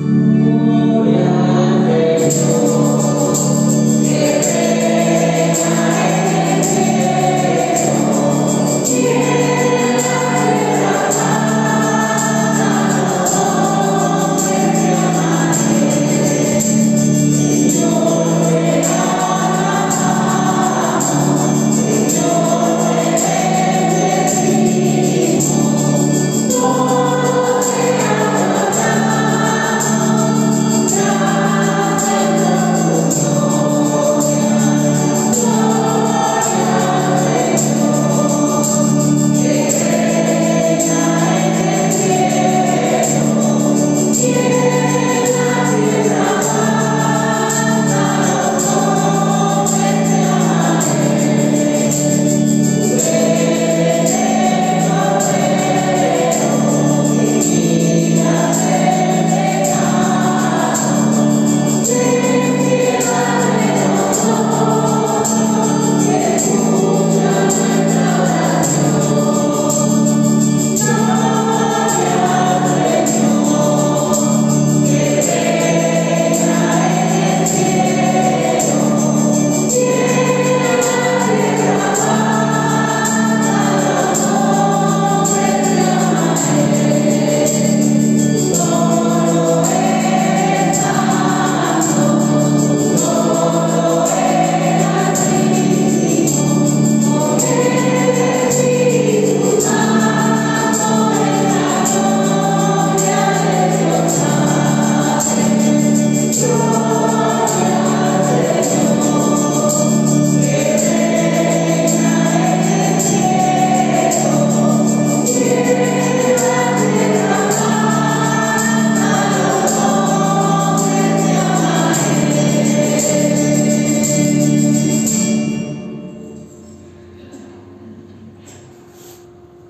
Gloria a Dios.